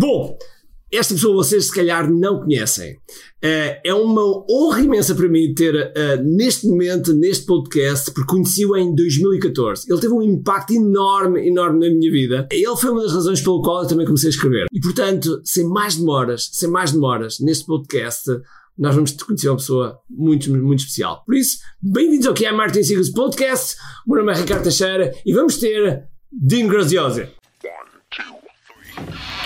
Bom, esta pessoa vocês se calhar não conhecem. Uh, é uma honra imensa para mim ter uh, neste momento, neste podcast, porque conheci-o em 2014. Ele teve um impacto enorme, enorme na minha vida. Ele foi uma das razões pelo qual eu também comecei a escrever. E portanto, sem mais demoras, sem mais demoras, neste podcast, nós vamos conhecer uma pessoa muito, muito especial. Por isso, bem-vindos ao que é Martin Sigos Podcast. O meu nome é Ricardo Teixeira e vamos ter Dean Graziosi.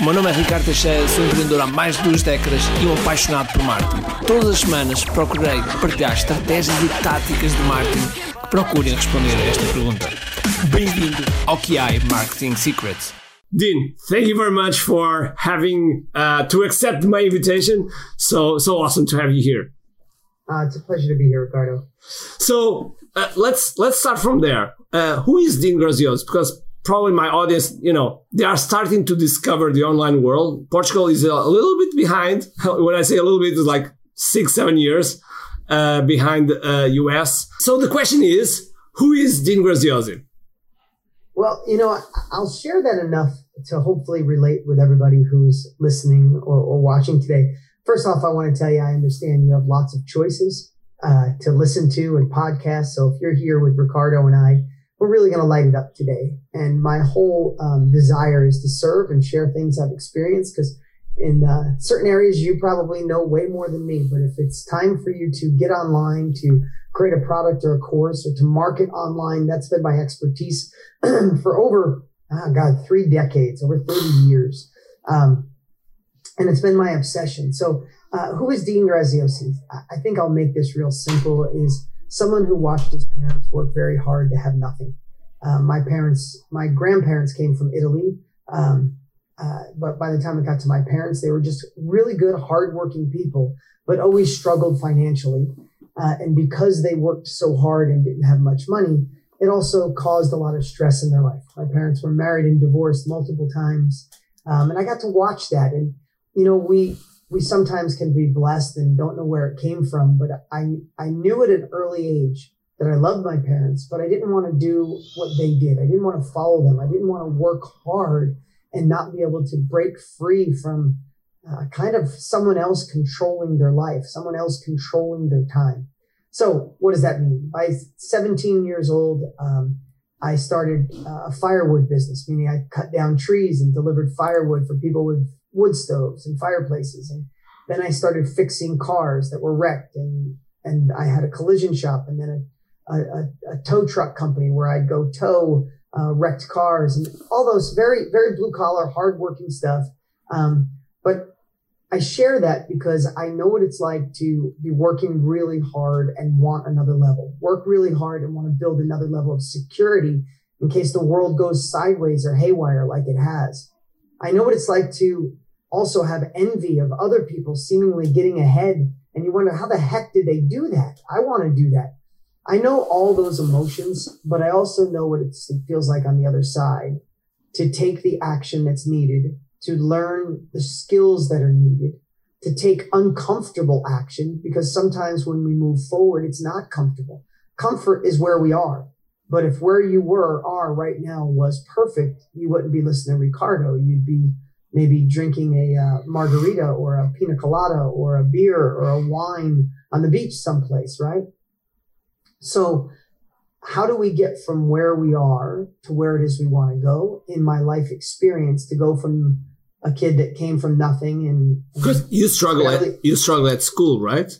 O meu nome é Ricardo Teixeira, sou empreendedor há mais de duas décadas e um apaixonado por marketing. Todas as semanas procurei partilhar estratégias e táticas de marketing que procurem responder a esta pergunta. Bem-vindo ao QI Marketing Secrets. Dean, thank you very much for having uh, to accept my invitation. So so awesome to have you here. Uh, it's a pleasure to be here, Ricardo. So uh, let's let's start from there. Uh, who is Dean Grazios? Because probably my audience, you know, they are starting to discover the online world. Portugal is a little bit behind. When I say a little bit, it's like six, seven years uh, behind uh, US. So the question is, who is Dean Graziosi? Well, you know, I'll share that enough to hopefully relate with everybody who's listening or, or watching today. First off, I want to tell you, I understand you have lots of choices uh, to listen to and podcasts. So if you're here with Ricardo and I, we're really going to light it up today. And my whole um, desire is to serve and share things I've experienced because in uh, certain areas you probably know way more than me. But if it's time for you to get online, to create a product or a course, or to market online, that's been my expertise for over, oh God, three decades, over 30 years. Um, and it's been my obsession. So, uh, who is Dean Graziosi? I think I'll make this real simple. Is someone who watched his parents work very hard to have nothing. Um, my parents, my grandparents came from Italy. Um, uh, but by the time it got to my parents, they were just really good, hardworking people, but always struggled financially. Uh, and because they worked so hard and didn't have much money, it also caused a lot of stress in their life. My parents were married and divorced multiple times. Um, and I got to watch that. And, you know, we, we sometimes can be blessed and don't know where it came from. But I, I knew at an early age that I loved my parents, but I didn't want to do what they did. I didn't want to follow them. I didn't want to work hard and not be able to break free from uh, kind of someone else controlling their life, someone else controlling their time. So what does that mean? By 17 years old, um, I started uh, a firewood business, meaning I cut down trees and delivered firewood for people with wood stoves and fireplaces. And then I started fixing cars that were wrecked and, and I had a collision shop and then a, a, a tow truck company where I'd go tow uh, wrecked cars and all those very, very blue collar, hardworking stuff. Um, but I share that because I know what it's like to be working really hard and want another level, work really hard and want to build another level of security in case the world goes sideways or haywire like it has. I know what it's like to also have envy of other people seemingly getting ahead. And you wonder, how the heck did they do that? I want to do that. I know all those emotions, but I also know what it feels like on the other side to take the action that's needed, to learn the skills that are needed, to take uncomfortable action, because sometimes when we move forward, it's not comfortable. Comfort is where we are. But if where you were are right now was perfect, you wouldn't be listening to Ricardo. You'd be maybe drinking a uh, margarita or a pina colada or a beer or a wine on the beach someplace, right? So, how do we get from where we are to where it is we want to go in my life experience to go from a kid that came from nothing and because you struggle at you struggle at school right?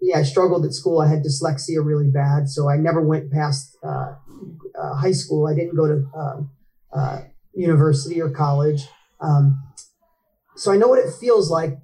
Yeah i struggled at school. I had dyslexia really bad so i never went past uh, uh, high school. I didn't go to uh, uh university or college um, so I know what it feels like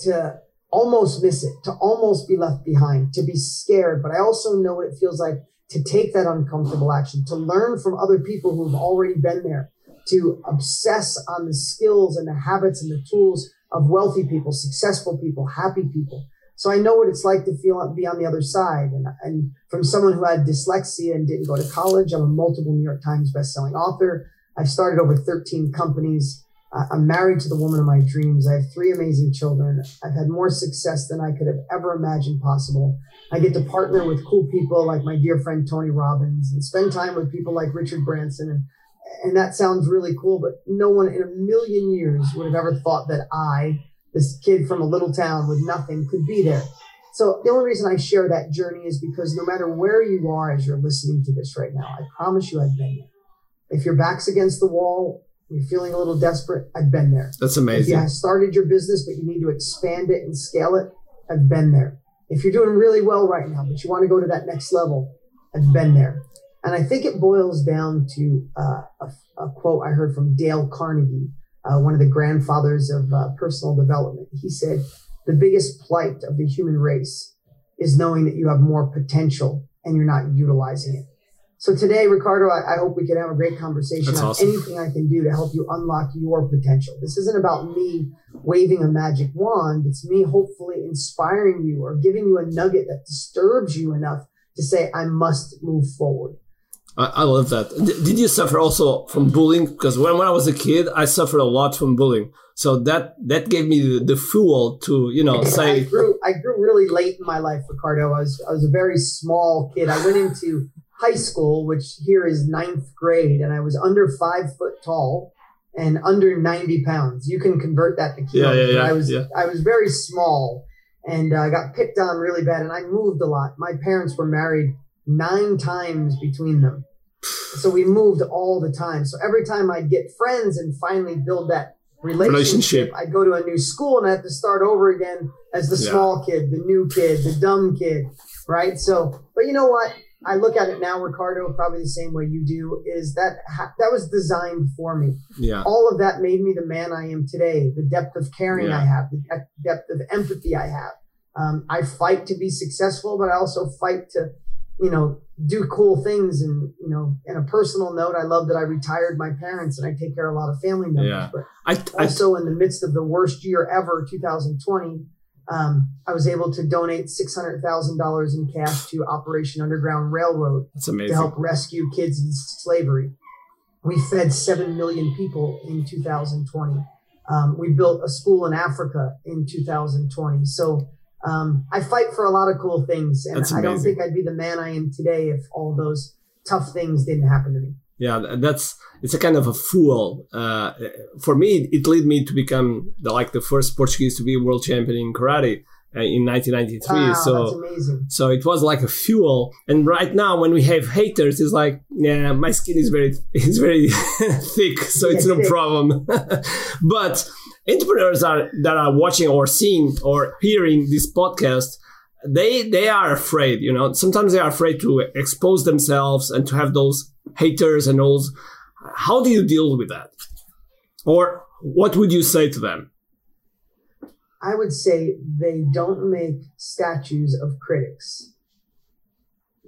to almost miss it, to almost be left behind, to be scared. But I also know what it feels like to take that uncomfortable action, to learn from other people who've already been there, to obsess on the skills and the habits and the tools of wealthy people, successful people, happy people. So I know what it's like to feel be on the other side. And, and from someone who had dyslexia and didn't go to college, I'm a multiple New York Times bestselling author. I've started over 13 companies. I'm married to the woman of my dreams. I have three amazing children. I've had more success than I could have ever imagined possible. I get to partner with cool people like my dear friend Tony Robbins and spend time with people like Richard Branson. And, and that sounds really cool, but no one in a million years would have ever thought that I, this kid from a little town with nothing could be there. So the only reason I share that journey is because no matter where you are as you're listening to this right now, I promise you I've been there. If your back's against the wall, you're feeling a little desperate, I've been there. That's amazing. If you started your business, but you need to expand it and scale it, I've been there. If you're doing really well right now, but you want to go to that next level, I've been there. And I think it boils down to uh, a, a quote I heard from Dale Carnegie, uh, one of the grandfathers of uh, personal development. He said, The biggest plight of the human race is knowing that you have more potential and you're not utilizing it. So today, Ricardo, I, I hope we can have a great conversation That's on awesome. anything I can do to help you unlock your potential. This isn't about me waving a magic wand. It's me hopefully inspiring you or giving you a nugget that disturbs you enough to say, I must move forward. I, I love that. D- did you suffer also from bullying? Because when, when I was a kid, I suffered a lot from bullying. So that that gave me the, the fuel to you know say. I grew I grew really late in my life, Ricardo. I was I was a very small kid. I went into high school, which here is ninth grade, and I was under five foot tall and under 90 pounds. You can convert that to kilos. Yeah, yeah, yeah, I was yeah. I was very small and uh, I got picked on really bad and I moved a lot. My parents were married nine times between them. So we moved all the time. So every time I'd get friends and finally build that relationship, Relationship. I'd go to a new school and I had to start over again as the Yeah. small kid, the new kid, the dumb kid, right? So, but you know what? I look at it now, Ricardo, probably the same way you do. Is that ha- that was designed for me? yeah all of that made me the man I am today. The depth of caring Yeah. I have, the de- depth of empathy I have. Um, I fight to be successful, but I also fight to, you know, do cool things. And you know, in a personal note, I love that I retired my parents and I take care of a lot of family members. Yeah. But I, I also, in the midst of the worst year ever, 2020, um, I was able to donate six hundred thousand dollars in cash to Operation Underground Railroad to help rescue kids in slavery. We fed 7 million people in 2020. Um, we built a school in Africa in 2020. So um, I fight for a lot of cool things. And I don't think I'd be the man I am today if all those tough things didn't happen to me. yeah that's it's a kind of a fool uh, for me it led me to become the, like the first portuguese to be world champion in karate uh, in 1993 Wow, that's so amazing. so it was like a fuel. And right now when we have haters it's like yeah my skin is very is very thick so it's no problem. But entrepreneurs are that are watching or seeing or hearing this podcast they they are afraid you know? Sometimes they are afraid to expose themselves and to have those haters and those how do you deal with that or what would you say to them I would say they don't make statues of critics.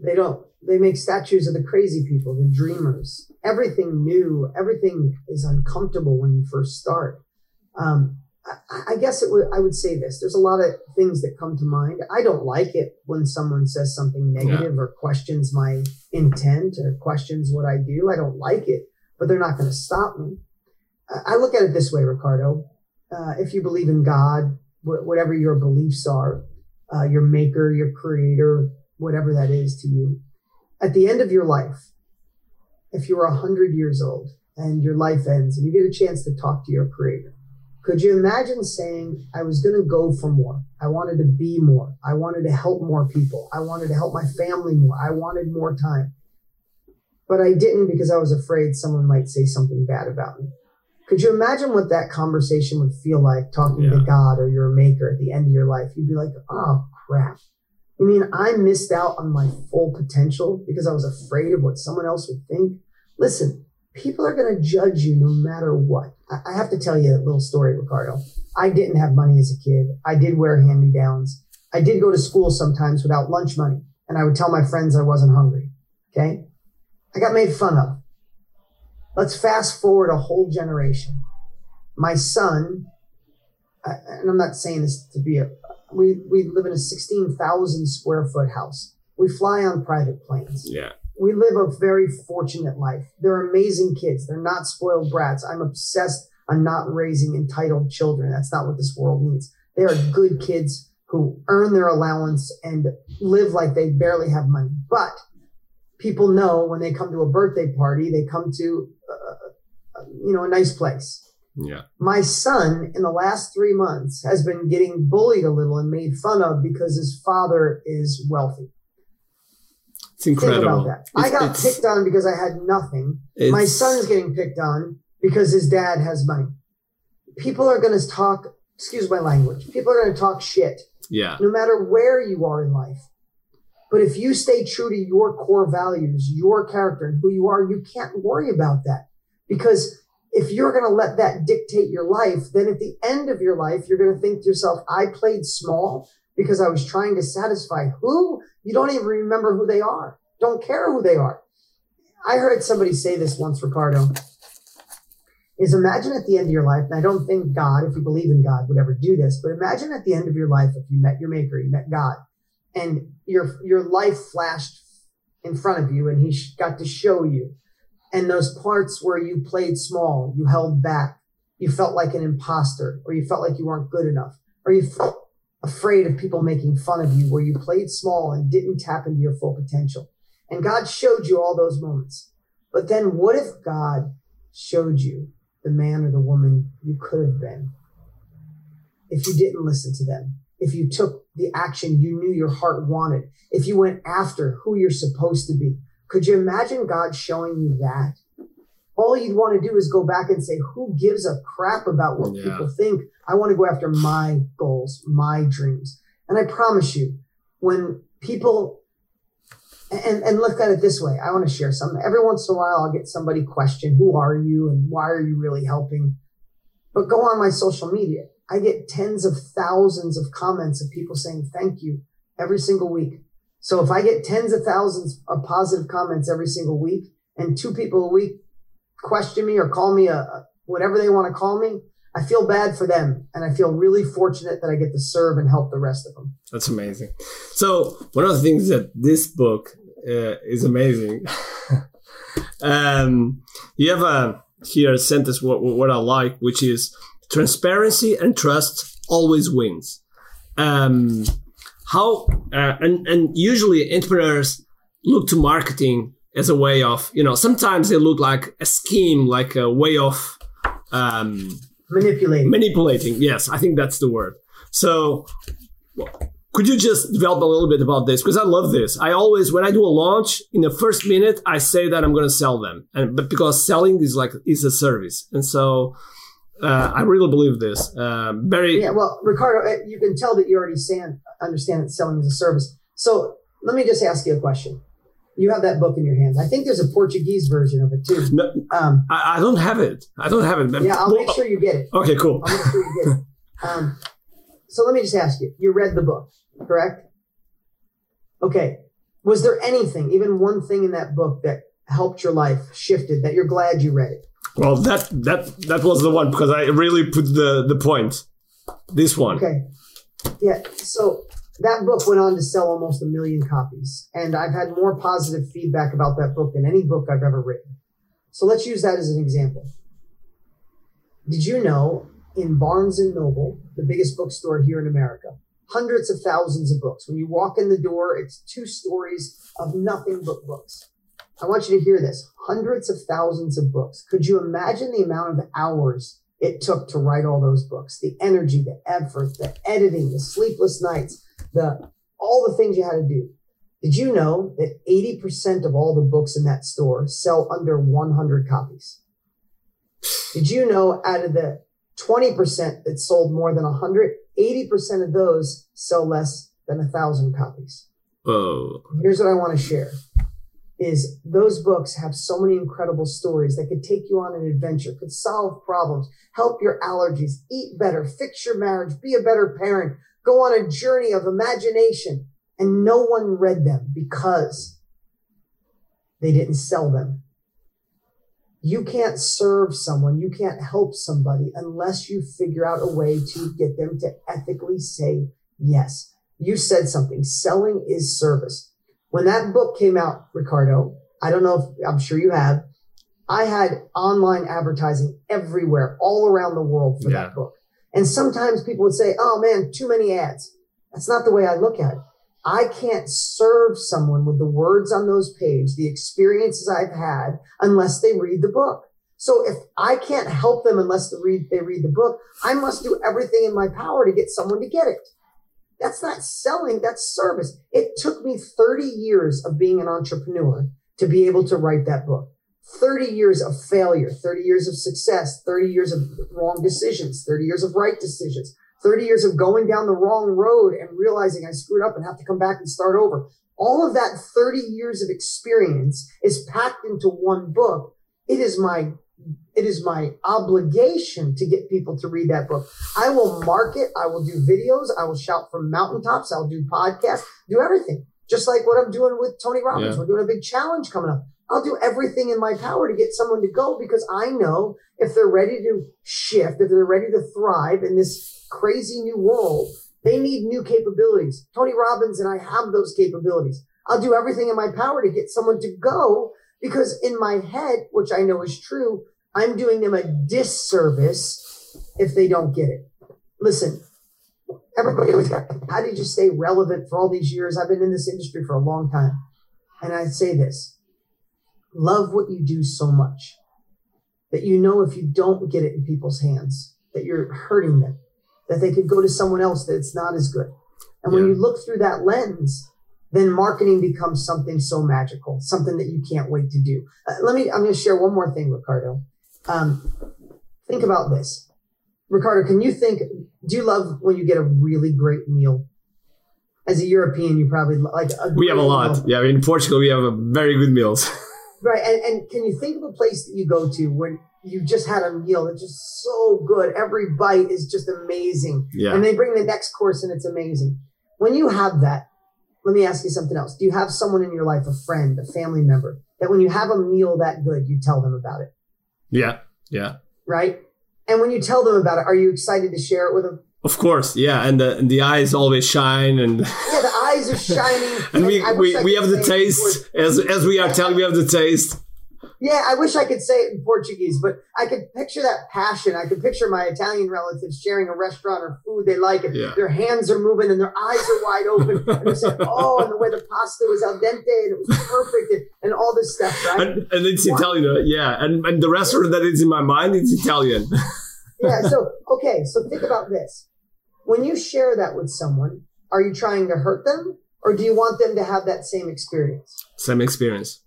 They don't. They make statues of the crazy people, the dreamers. Everything new, everything is uncomfortable when you first start. Um, I, I guess it would. I would say this. There's a lot of things that come to mind. I don't like it when someone says something negative or questions my intent or questions what I do. I don't like it, but they're not going to stop me. I look at it this way, Ricardo. Uh, if you believe in God, wh- whatever your beliefs are, uh, your maker, your creator, whatever that is to you, at the end of your life, if you are 100 years old and your life ends and you get a chance to talk to your creator, could you imagine saying, I was going to go for more? I wanted to be more. I wanted to help more people. I wanted to help my family more. I wanted more time. But I didn't because I was afraid someone might say something bad about me. Could you imagine what that conversation would feel like talking to God or your maker at the end of your life? You'd be like, oh crap. You mean I missed out on my full potential because I was afraid of what someone else would think? Listen, people are going to judge you no matter what. I, I have to tell you a little story, Ricardo. I didn't have money as a kid. I did wear hand me downs. I did go to school sometimes without lunch money, and I would tell my friends I wasn't hungry. Okay. I got made fun of. Let's fast forward a whole generation. My son and I'm not saying this to be a, we, we live in a 16,000 square foot house. We fly on private planes. Yeah. We live a very fortunate life. They're amazing kids. They're not spoiled brats. I'm obsessed on not raising entitled children. That's not what this world needs. They are good kids who earn their allowance and live like they barely have money. But people know when they come to a birthday party, they come to, uh, you know, a nice place. Yeah. My son in the last three months has been getting bullied a little and made fun of because his father is wealthy. It's incredible. Think about that. It's, I got picked on because I had nothing. My son's getting picked on because his dad has money. People are going to talk, excuse my language, people are going to talk shit. Yeah. No matter where you are in life. But if you stay true to your core values, your character, and who you are, you can't worry about that because if you're going to let that dictate your life, then at the end of your life, you're going to think to yourself, I played small because I was trying to satisfy who? You don't even remember who they are. Don't care who they are. I heard somebody say this once, Ricardo, is imagine at the end of your life, and I don't think God, if you believe in God, would ever do this, but imagine at the end of your life, if you met your maker, you met God, and your, your life flashed in front of you and he got to show you and those parts where you played small, you held back, you felt like an imposter, or you felt like you weren't good enough, or you felt afraid of people making fun of you, where you played small and didn't tap into your full potential. And God showed you all those moments. But then what if God showed you the man or the woman you could have been if you didn't listen to them? If you took the action you knew your heart wanted, if you went after who you're supposed to be, could you imagine God showing you that? All you'd want to do is go back and say, who gives a crap about what yeah. people think? I want to go after my goals, my dreams. And I promise you, when people, and, and look at it this way, I want to share something. Every once in a while, I'll get somebody question, who are you and why are you really helping? But go on my social media. I get tens of thousands of comments of people saying thank you every single week. So if I get tens of thousands of positive comments every single week and two people a week question me or call me a, whatever they want to call me, I feel bad for them. And I feel really fortunate that I get to serve and help the rest of them. That's amazing. So one of the things that this book uh, is amazing. um, you have a here a sentence what, what I like, which is transparency and trust always wins. Um, how uh, and and usually entrepreneurs look to marketing as a way of you know sometimes they look like a scheme like a way of um, manipulating. Manipulating yes i think that's the word. So could you just develop a little bit about this? Because i love this. I always when i do a launch in the first minute i say that i'm going to sell them. And but because selling is like is a service. And so uh, I really believe this. Uh, very yeah. Well, Ricardo, uh, you can tell that you already stand, understand that selling is a service. So let me just ask you a question. You have that book in your hands. I think there's a Portuguese version of it too. No, um, I, I, don't have it. I don't have it. Yeah, I'll make sure you get it. Okay, cool. I'll make sure you get it. Um, so let me just ask you. You read the book, correct? Okay. Was there anything, even one thing in that book that helped your life, shifted, that you're glad you read it? Well, that that that was the one because I really put the the point. This one. Okay. Yeah. So that book went on to sell almost a million copies, and I've had more positive feedback about that book than any book I've ever written. So let's use that as an example. Did you know in Barnes and Noble, the biggest bookstore here in America, hundreds of thousands of books. When you walk in the door, it's two stories of nothing but books. I want you to hear this hundreds of thousands of books. Could you imagine the amount of hours it took to write all those books? The energy, the effort, the editing, the sleepless nights, the all the things you had to do. Did you know that 80% of all the books in that store sell under 100 copies? Did you know out of the 20% that sold more than 100, 80% of those sell less than a thousand copies? Oh. Here's what I want to share is those books have so many incredible stories that could take you on an adventure, could solve problems, help your allergies, eat better, fix your marriage, be a better parent, go on a journey of imagination. And no one read them because they didn't sell them. you can't serve someone, you can't help somebody unless you figure out a way to get them to ethically say yes. You said something. Selling is service. When that book came out, Ricardo, I don't know if I'm sure you have, I had online advertising everywhere, all around the world for yeah. that book. And sometimes people would say, oh man, too many ads. That's not the way I look at it. I can't serve someone with the words on those pages, the experiences I've had, unless they read the book. So if I can't help them unless they read, they read the book, I must do everything in my power to get someone to get it. That's not selling, that's service. It took me 30 years of being an entrepreneur to be able to write that book. 30 years of failure, 30 years of success, 30 years of wrong decisions, 30 years of right decisions, 30 years of going down the wrong road and realizing I screwed up and have to come back and start over. All of that 30 years of experience is packed into one book. It is my it is my obligation to get people to read that book. I will market, I will do videos, I will shout from mountaintops, I'll do podcasts, do everything. Just like what I'm doing with Tony Robbins. Yeah. We're doing a big challenge coming up. I'll do everything in my power to get someone to go because I know if they're ready to shift, if they're ready to thrive in this crazy new world, they need new capabilities. Tony Robbins and I have those capabilities. I'll do everything in my power to get someone to go because in my head, which I know is true, I'm doing them a disservice if they don't get it. Listen, everybody was, how did you stay relevant for all these years? I've been in this industry for a long time. And I say this love what you do so much that you know if you don't get it in people's hands, that you're hurting them, that they could go to someone else that's not as good. And yeah. when you look through that lens, then marketing becomes something so magical, something that you can't wait to do. Uh, let me, I'm going to share one more thing, Ricardo. Um, think about this. Ricardo, can you think, do you love when you get a really great meal? As a European, you probably like. we have a lot. Meal. Yeah, in Portugal, we have very good meals. Right. And, and can you think of a place that you go to when you just had a meal that's just so good? Every bite is just amazing. Yeah. And they bring the next course and it's amazing. When you have that, let me ask you something else. Do you have someone in your life, a friend, a family member, that when you have a meal that good, you tell them about it? Yeah. Yeah. Right. And when you tell them about it, are you excited to share it with them? Of course, yeah, and the and the eyes always shine, and yeah, the eyes are shining. and, and we we, we have the taste as as we are telling, we have the taste. Yeah, I wish I could say it in Portuguese, but I could picture that passion. I could picture my Italian relatives sharing a restaurant or food they like, and yeah. their hands are moving and their eyes are wide open. and they say, "Oh," and the way the pasta was al dente and it was perfect, and, and all this stuff, right? And, and it's what? Italian, uh, yeah. And and the restaurant that is in my mind, it's Italian. yeah. So okay, so think about this when you share that with someone, are you trying to hurt them or do you want them to have that same experience? Same experience.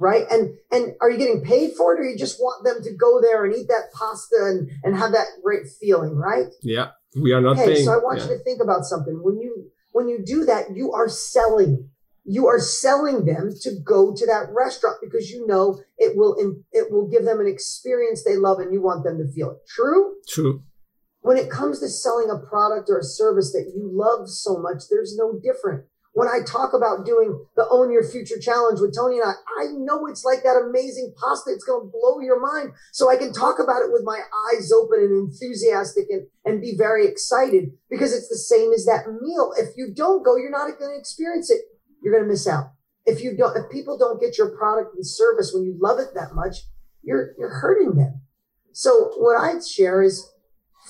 Right. And and are you getting paid for it or you just want them to go there and eat that pasta and, and have that great feeling, right? Yeah. We are not okay, paying. So I want yeah. you to think about something. When you when you do that, you are selling. You are selling them to go to that restaurant because you know it will it will give them an experience they love and you want them to feel it. True? True when it comes to selling a product or a service that you love so much, there's no different. When I talk about doing the Own Your Future Challenge with Tony and I, I know it's like that amazing pasta. It's going to blow your mind. So I can talk about it with my eyes open and enthusiastic and, and be very excited because it's the same as that meal. If you don't go, you're not going to experience it. You're going to miss out. If you don't, if people don't get your product and service when you love it that much, you're, you're hurting them. So what I'd share is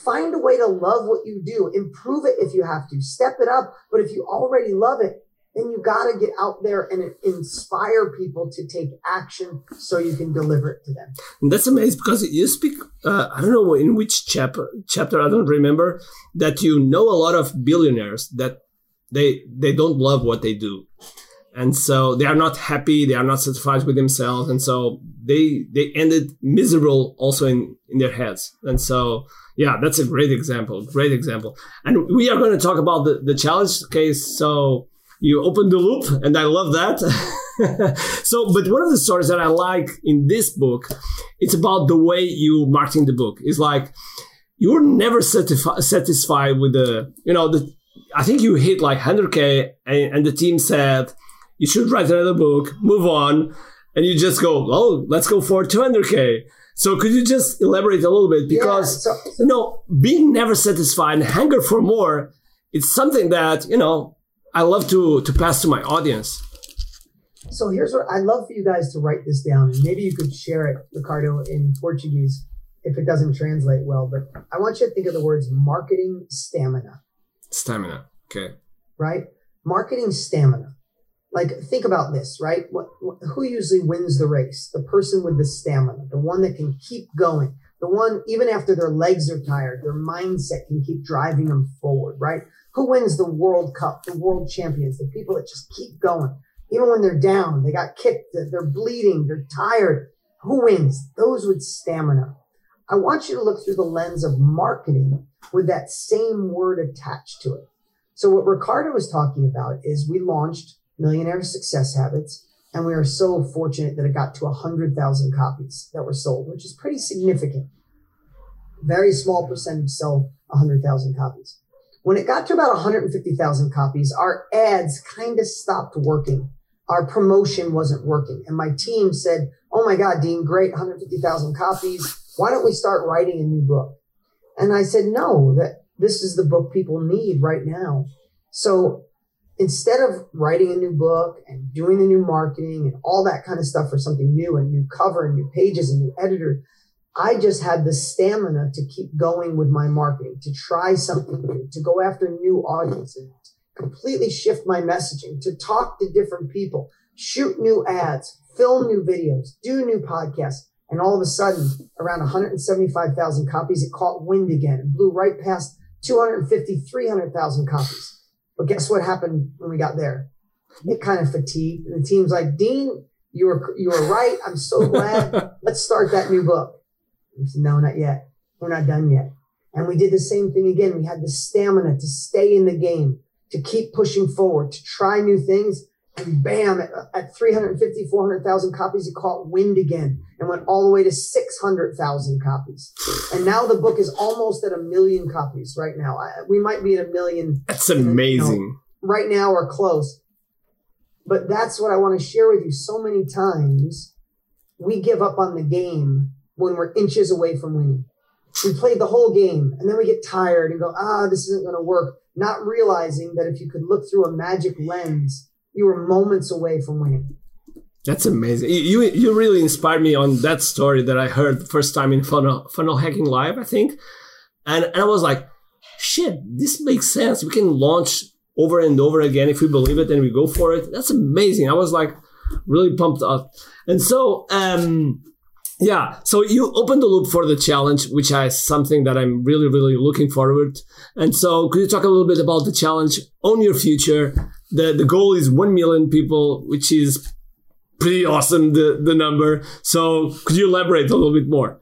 Find a way to love what you do. Improve it if you have to. Step it up. But if you already love it, then you got to get out there and inspire people to take action so you can deliver it to them. That's amazing because you speak, uh, I don't know in which chapter, chapter, I don't remember, that you know a lot of billionaires that they, they don't love what they do. And so they are not happy. They are not satisfied with themselves. And so they, they ended miserable also in, in their heads. And so yeah, that's a great example. Great example. And we are going to talk about the, the challenge case. So you open the loop, and I love that. so, but one of the stories that I like in this book, it's about the way you marketing the book. It's like you're never satisfi- satisfied with the, you know, the. I think you hit like 100k, and, and the team said you should write another book, move on, and you just go, oh, let's go for 200k So could you just elaborate a little bit because yeah, so, so, you know being never satisfied and hunger for more, it's something that you know I love to to pass to my audience. So here's what I'd love for you guys to write this down, and maybe you could share it, Ricardo, in Portuguese if it doesn't translate well. But I want you to think of the words marketing stamina. Stamina. Okay. Right? Marketing stamina. Like, think about this, right? What, who usually wins the race? The person with the stamina, the one that can keep going, the one, even after their legs are tired, their mindset can keep driving them forward, right? Who wins the World Cup, the world champions, the people that just keep going? Even when they're down, they got kicked, they're bleeding, they're tired. Who wins? Those with stamina. I want you to look through the lens of marketing with that same word attached to it. So what Ricardo was talking about is we launched Millionaire Success Habits, and we are so fortunate that it got to 100,000 copies that were sold, which is pretty significant. Very small percentage sell 100,000 copies. When it got to about 150,000 copies, our ads kind of stopped working. Our promotion wasn't working. And my team said, Oh my God, Dean, great, 150,000 copies. Why don't we start writing a new book? And I said, No, that this is the book people need right now. So instead of writing a new book and doing the new marketing and all that kind of stuff for something new and new cover and new pages and new editor, I just had the stamina to keep going with my marketing, to try something new, to go after new audiences, completely shift my messaging, to talk to different people, shoot new ads, film new videos, do new podcasts. And all of a sudden, around 175,000 copies, it caught wind again and blew right past 250, 300,000 copies. But guess what happened when we got there? It kind of fatigued. And the team's like, Dean, you were you were right. I'm so glad. Let's start that new book. I said, no, not yet. We're not done yet. And we did the same thing again. We had the stamina to stay in the game, to keep pushing forward, to try new things. And bam, at, at 350, 400,000 copies, it caught wind again and went all the way to 600,000 copies. And now the book is almost at a million copies right now. I, we might be at a million. That's amazing. You know, right now or close. But that's what I want to share with you. So many times we give up on the game when we're inches away from winning. We played the whole game and then we get tired and go, ah, this isn't going to work. Not realizing that if you could look through a magic lens you were moments away from winning. That's amazing. You you really inspired me on that story that I heard first time in Funnel, Funnel Hacking Live, I think. And, and I was like, shit, this makes sense. We can launch over and over again if we believe it and we go for it. That's amazing. I was like really pumped up. And so um yeah, so you opened the loop for the challenge, which is something that I'm really, really looking forward. And so, could you talk a little bit about the challenge? Own your future the the goal is 1 million people which is pretty awesome the the number. So could you elaborate a little bit more?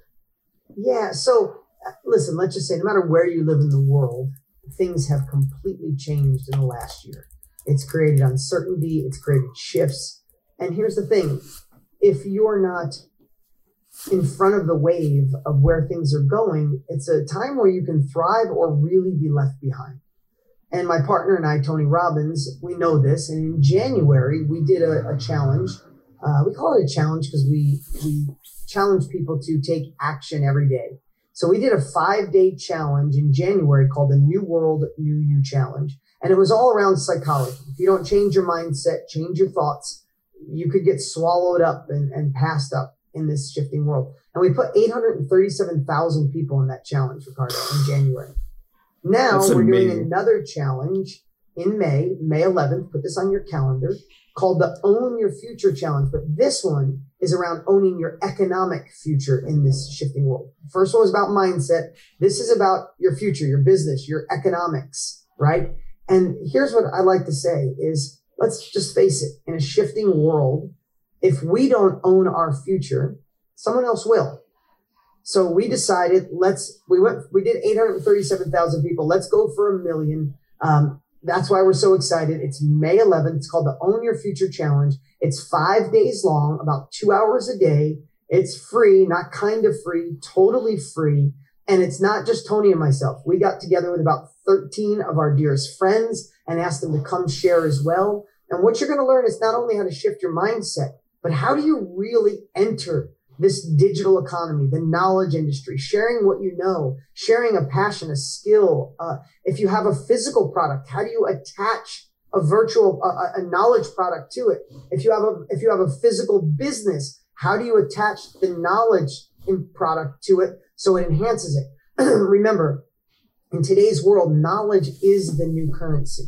Yeah so uh, listen let's just say no matter where you live in the world things have completely changed in the last year. It's created uncertainty it's created shifts. And here's the thing if you're not in front of the wave of where things are going it's a time where you can thrive or really be left behind and my partner and I, Tony Robbins, we know this. And in January, we did a, a challenge. Uh, we call it a challenge because we we challenge people to take action every day. So we did a five day challenge in January called the New World New You Challenge, and it was all around psychology. If you don't change your mindset, change your thoughts, you could get swallowed up and, and passed up in this shifting world. And we put 837,000 people in that challenge, Ricardo, in January. Now That's we're amazing. doing another challenge in May, May 11th. Put this on your calendar called the Own Your Future Challenge. But this one is around owning your economic future in this shifting world. First one was about mindset. This is about your future, your business, your economics, right? And here's what I like to say is let's just face it. In a shifting world, if we don't own our future, someone else will. So we decided let's we went we did 837,000 people. Let's go for a million. Um, that's why we're so excited. It's May 11th. It's called the Own Your Future Challenge. It's five days long, about two hours a day. It's free, not kind of free, totally free. And it's not just Tony and myself. We got together with about 13 of our dearest friends and asked them to come share as well. And what you're going to learn is not only how to shift your mindset, but how do you really enter this digital economy, the knowledge industry, sharing what you know, sharing a passion, a skill. Uh, if you have a physical product, how do you attach a virtual, a, a knowledge product to it? If you have a, if you have a physical business, how do you attach the knowledge in product to it so it enhances it? Remember, in today's world, knowledge is the new currency.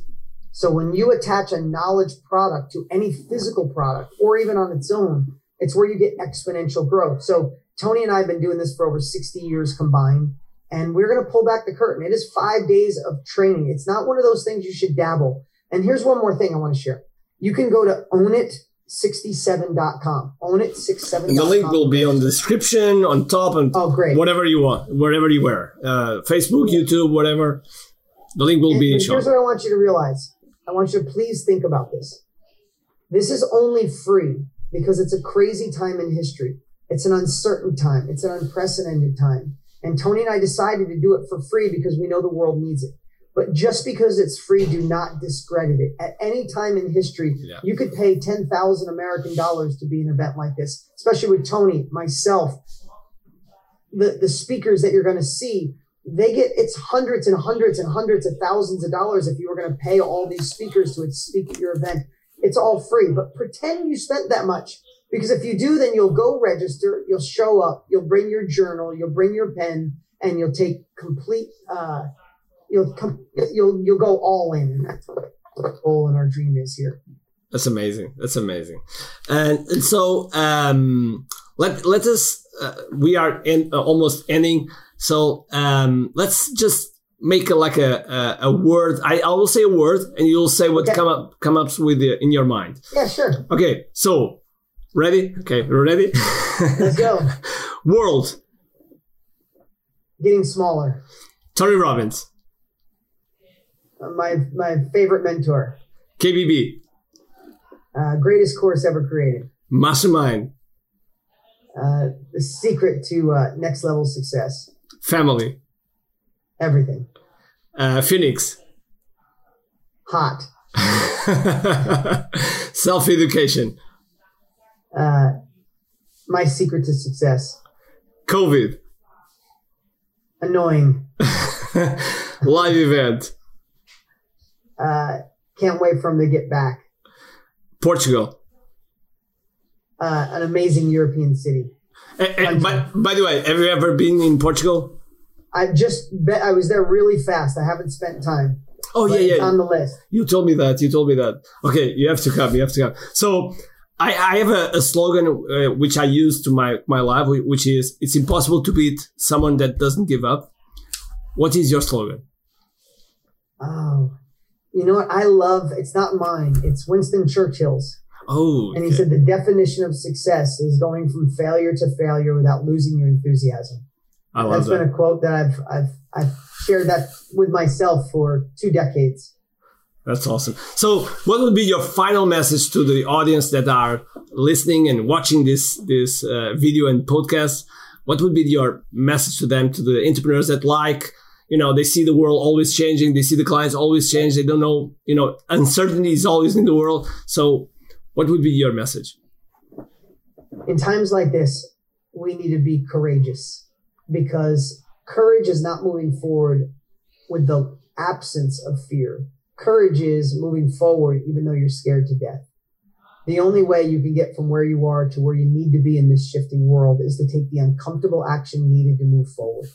So when you attach a knowledge product to any physical product or even on its own, it's where you get exponential growth. So Tony and I have been doing this for over 60 years combined, and we're going to pull back the curtain. It is five days of training. It's not one of those things you should dabble. And here's one more thing I want to share. You can go to ownit67.com. Ownit67.com. And the link will be on the description, on top, and oh, great. whatever you want, wherever you were. Uh, Facebook, YouTube, whatever. The link will and, be shown. Here's what I want you to realize. I want you to please think about this. This is only free because it's a crazy time in history. It's an uncertain time. It's an unprecedented time. And Tony and I decided to do it for free because we know the world needs it. But just because it's free, do not discredit it. At any time in history, Yeah. you could pay 10,000 American dollars to be an event like this, especially with Tony, myself, the, the speakers that you're going to see. They get it's hundreds and hundreds and hundreds of thousands of dollars if you were going to pay all these speakers to speak at your event. It's all free, but pretend you spent that much because if you do, then you'll go register, you'll show up, you'll bring your journal, you'll bring your pen, and you'll take complete. Uh, you'll com- you'll you'll go all in, and that's what our goal and our dream is here. That's amazing. That's amazing. And, and so um, let let us. Uh, we are in uh, almost ending. So um, let's just make a, like a, a a word. I, I will say a word, and you'll say what come up come up with the, in your mind. Yeah, sure. Okay. So ready? Okay, we're ready. Let's go. World. Getting smaller. Tony Robbins. Uh, my my favorite mentor. KBB. Uh, greatest course ever created. Mastermind. Uh, the secret to uh, next level success. Family. Everything. Uh, Phoenix. Hot. Self education. Uh, my secret to success. COVID. Annoying. Live event. Uh, can't wait for him to get back. Portugal. Uh, an amazing European city. Eh, eh, by, by the way, have you ever been in Portugal? I just bet I was there really fast. I haven't spent time. Oh yeah, yeah. on the list. You told me that. You told me that. Okay, you have to come. You have to come. So I, I have a, a slogan uh, which I use to my my life, which is "It's impossible to beat someone that doesn't give up." What is your slogan? Oh, you know what? I love. It's not mine. It's Winston Churchill's. Oh, And he said the definition of success is going from failure to failure without losing your enthusiasm. I love That's that. been a quote that I've I've I've shared that with myself for two decades. That's awesome. So, what would be your final message to the audience that are listening and watching this this uh, video and podcast? What would be your message to them, to the entrepreneurs that like, you know, they see the world always changing, they see the clients always change, they don't know, you know, uncertainty is always in the world. So, what would be your message? in times like this, we need to be courageous because courage is not moving forward with the absence of fear. Courage is moving forward even though you're scared to death. The only way you can get from where you are to where you need to be in this shifting world is to take the uncomfortable action needed to move forward.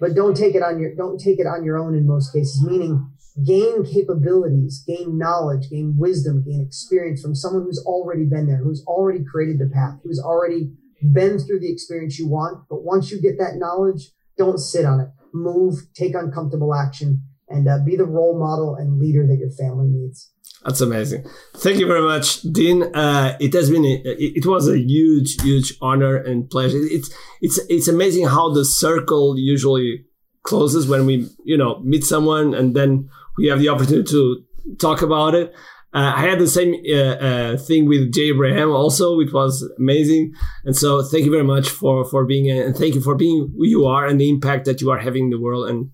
But don't take it on your don't take it on your own in most cases, meaning gain capabilities, gain knowledge, gain wisdom, gain experience from someone who's already been there, who's already created the path, who's already been through the experience you want. But once you get that knowledge, don't sit on it. Move, take uncomfortable action, and uh, be the role model and leader that your family needs. That's amazing. Thank you very much, Dean. Uh, it has been, it, it was a huge, huge honor and pleasure. It's, it's, it's amazing how the circle usually closes when we, you know, meet someone and then we have the opportunity to talk about it. Uh, I had the same uh, uh, thing with Jay Abraham also. It was amazing. And so thank you very much for, for being, and thank you for being who you are and the impact that you are having in the world. And,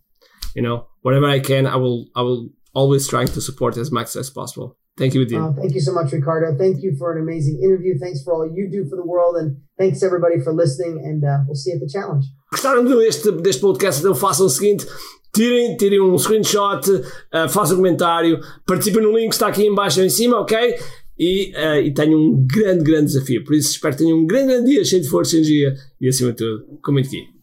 you know, whatever I can, I will, I will always trying to support as much as possible. Thank you, Dean. Uh, thank you so much, Ricardo. Thank you for an amazing interview. Thanks for all you do for the world. And thanks everybody for listening. And uh, we'll see you at the challenge. Gostaram deste, deste podcast? Então façam o seguinte: tirem, tirem um screenshot, uh, façam um comentário, participem no link que está aqui embaixo ou em cima, ok? E, uh, e tenham um grande, grande desafio. Por isso, espero que tenham um grande, grande dia cheio de força, energia e, acima de tudo, comente aqui.